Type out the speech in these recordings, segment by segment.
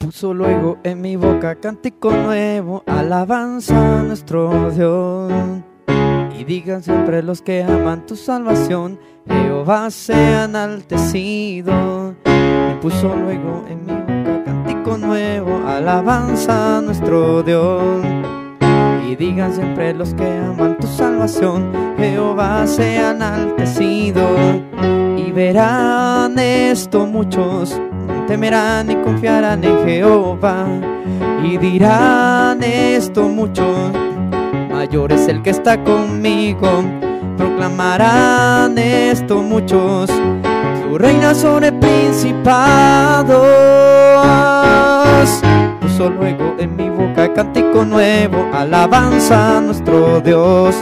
Puso luego en mi boca cántico nuevo, alabanza a nuestro Dios. Y digan siempre los que aman tu salvación, Jehová sea enaltecido. Y puso luego en mi boca cántico nuevo, alabanza a nuestro Dios. Y digan siempre los que aman tu salvación, Jehová sea enaltecido. Y verán esto muchos, temerán y confiarán en Jehová. Y dirán esto muchos, mayor es el que está conmigo. Proclamarán esto muchos, tu reina sobre principados. Puso luego en mi boca cántico nuevo, alabanza a nuestro Dios.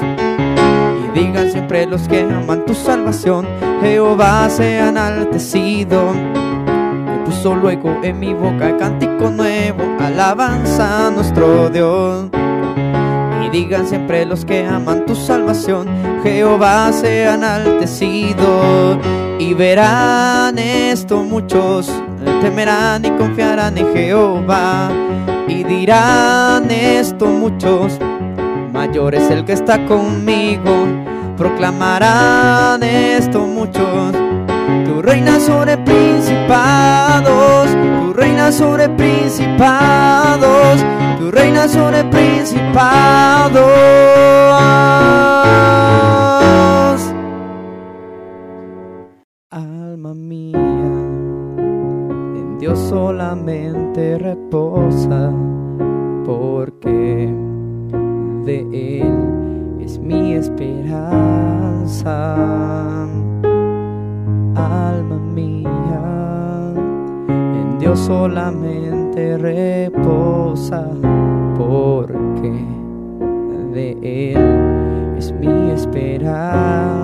Y digan siempre los que aman tu salvación, Jehová sea enaltecido. Puso luego en mi boca cántico nuevo, alabanza a nuestro Dios. Y digan siempre los que aman tu salvación, Jehová sea enaltecido. Y verán esto muchos, temerán y confiarán en Jehová. Y dirán esto muchos, mayor es el que está conmigo. Proclamarán esto muchos, reina sobre principados, tu reina sobre principados, tu reina sobre principados. Alma mía, en Dios solamente reposa, porque de Él es mi esperanza. Alma mía, en Dios solamente reposa, porque de Él es mi esperanza.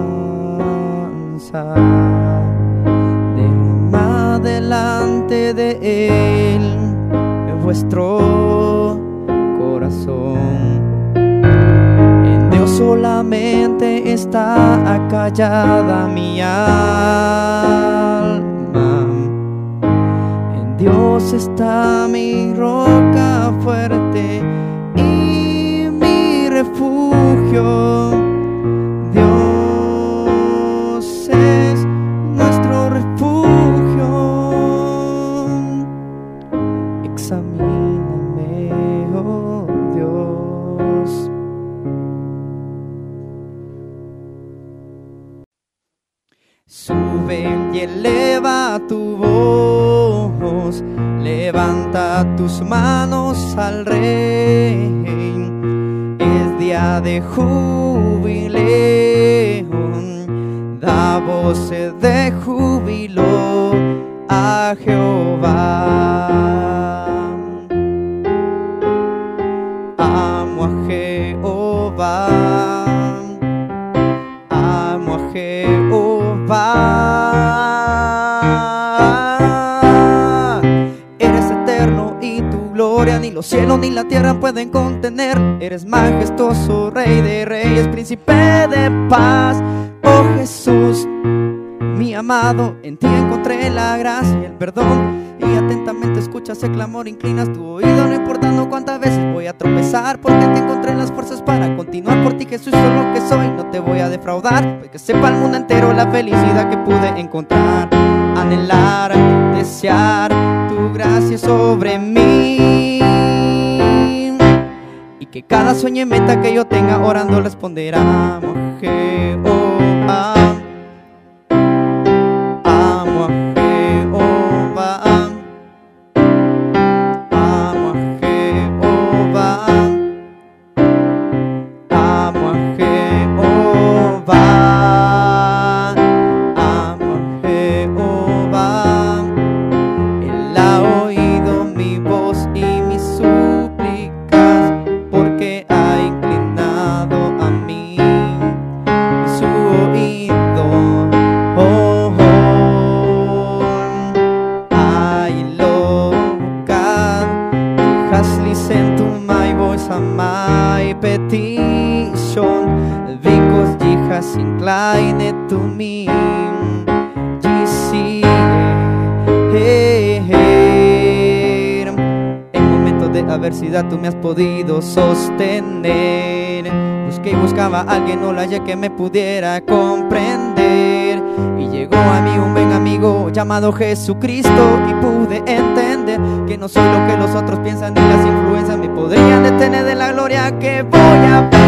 Derrama delante de Él en vuestro corazón. Solamente está acallada mi alma. En Dios está mi roca fuerte y mi refugio. Tus manos al rey. Es día de jubileo, da voces de júbilo a Jehová. Gloria ni los cielos ni la tierra pueden contener. Eres majestuoso, rey de reyes, príncipe de paz. Oh Jesús, mi amado, en ti encontré la gracia y el perdón. Y atentamente escuchas el clamor, inclinas tu oído, no importando cuántas veces voy a tropezar, porque te encontré las fuerzas para continuar por ti, Jesús, soy lo que soy, no te voy a defraudar, pues que sepa el mundo entero la felicidad que pude encontrar, anhelar, desear tu gracia sobre mí. Y que cada sueño y meta que yo tenga orando responderá, a Jehová. sostener. Busqué y buscaba a alguien, no la hallé que me pudiera comprender. Y llegó a mí un buen amigo llamado Jesucristo y pude entender que no soy lo que los otros piensan ni las influencias me podrían detener de la gloria que voy a ver.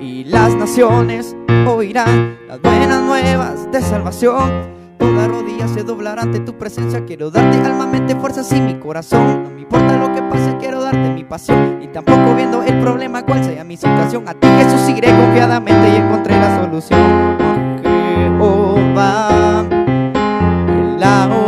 Y las naciones oirán las buenas nuevas de salvación Toda rodilla se doblará ante tu presencia. Quiero darte alma, mente, fuerzas y mi corazón. No me importa lo que pase, quiero darte mi pasión. Y tampoco viendo el problema cuál sea mi situación. A ti Jesús iré confiadamente y encontré la solución. Jehová, oh, el agua.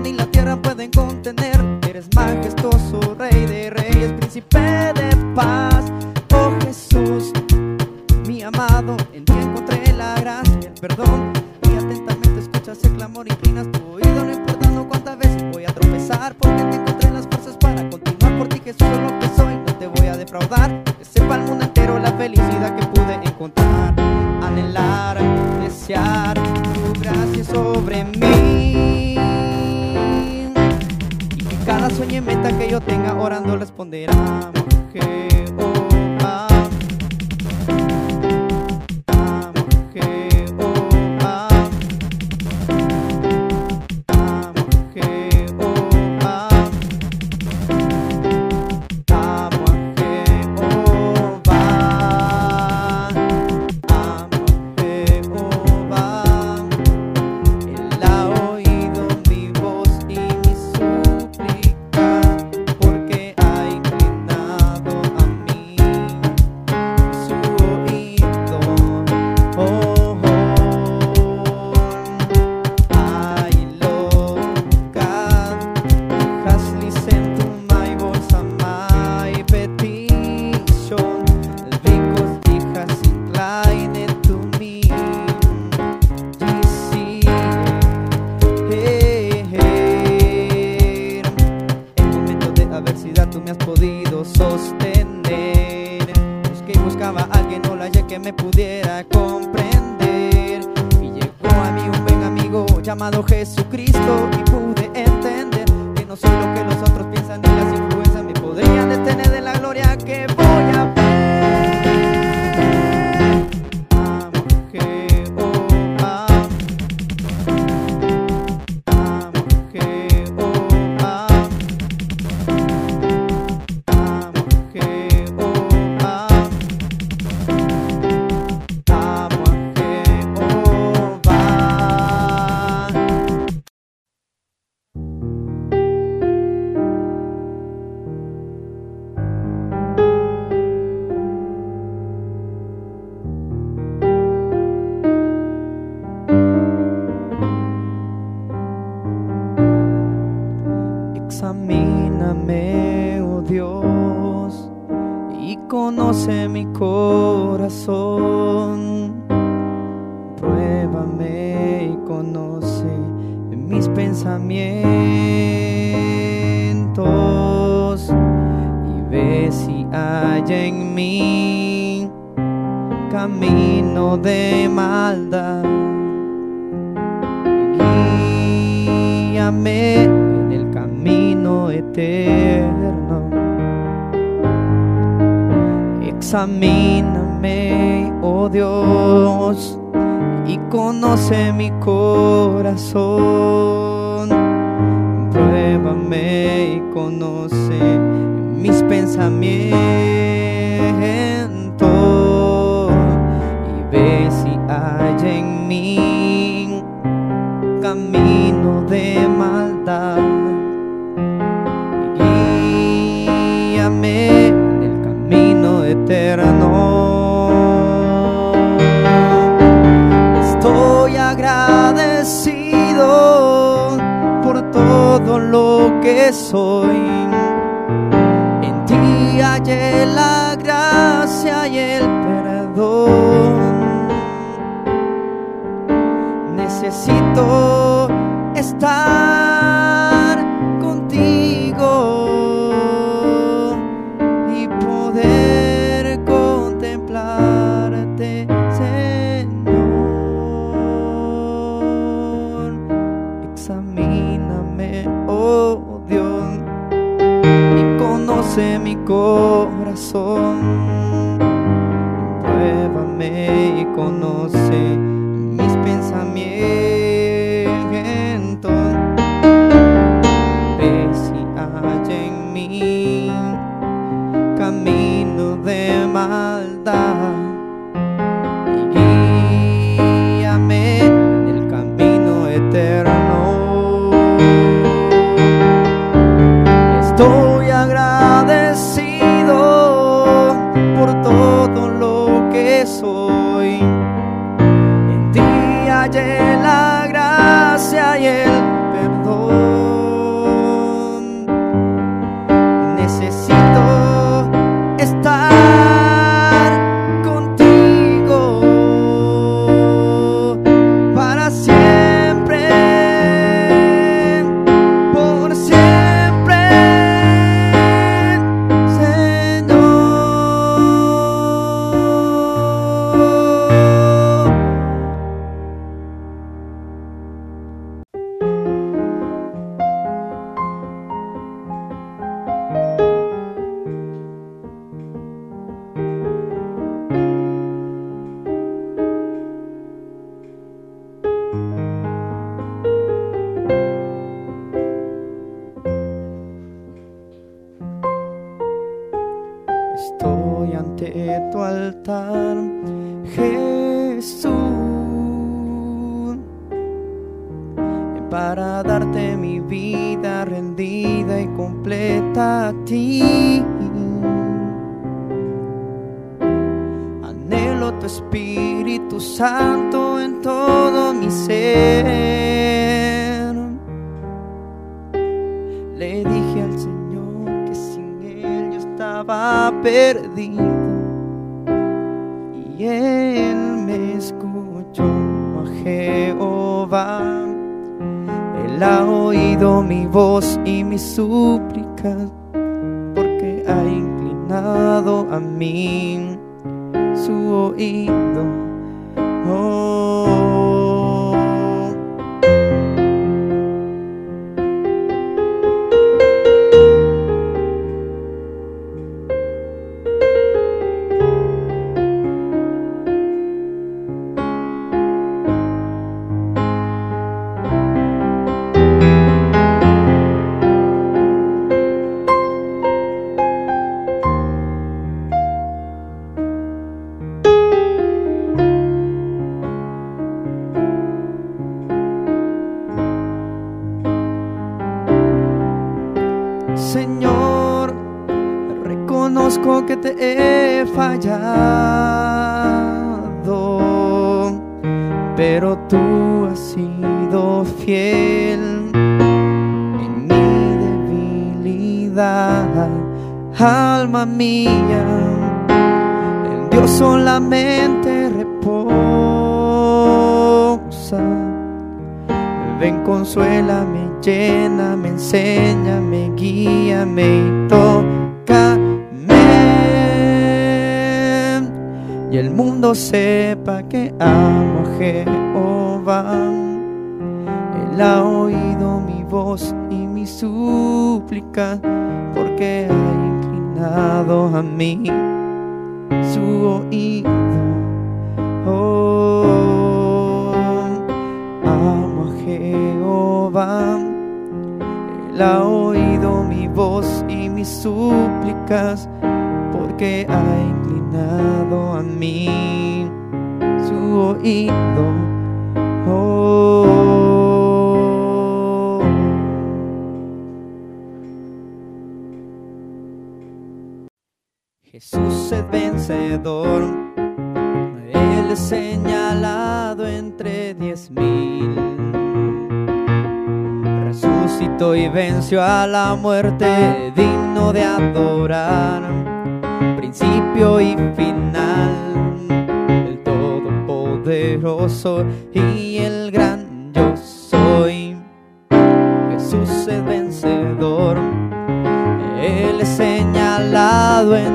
ni la tierra pueden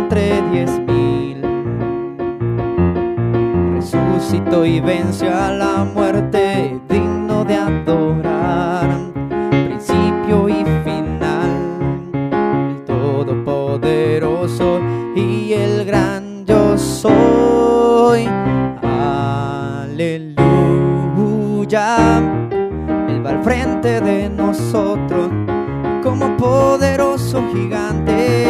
entre diez mil. Resucitó y venció a la muerte, digno de adorar, principio y final. El todopoderoso y el gran yo soy. Aleluya. Él va al frente de nosotros como poderoso gigante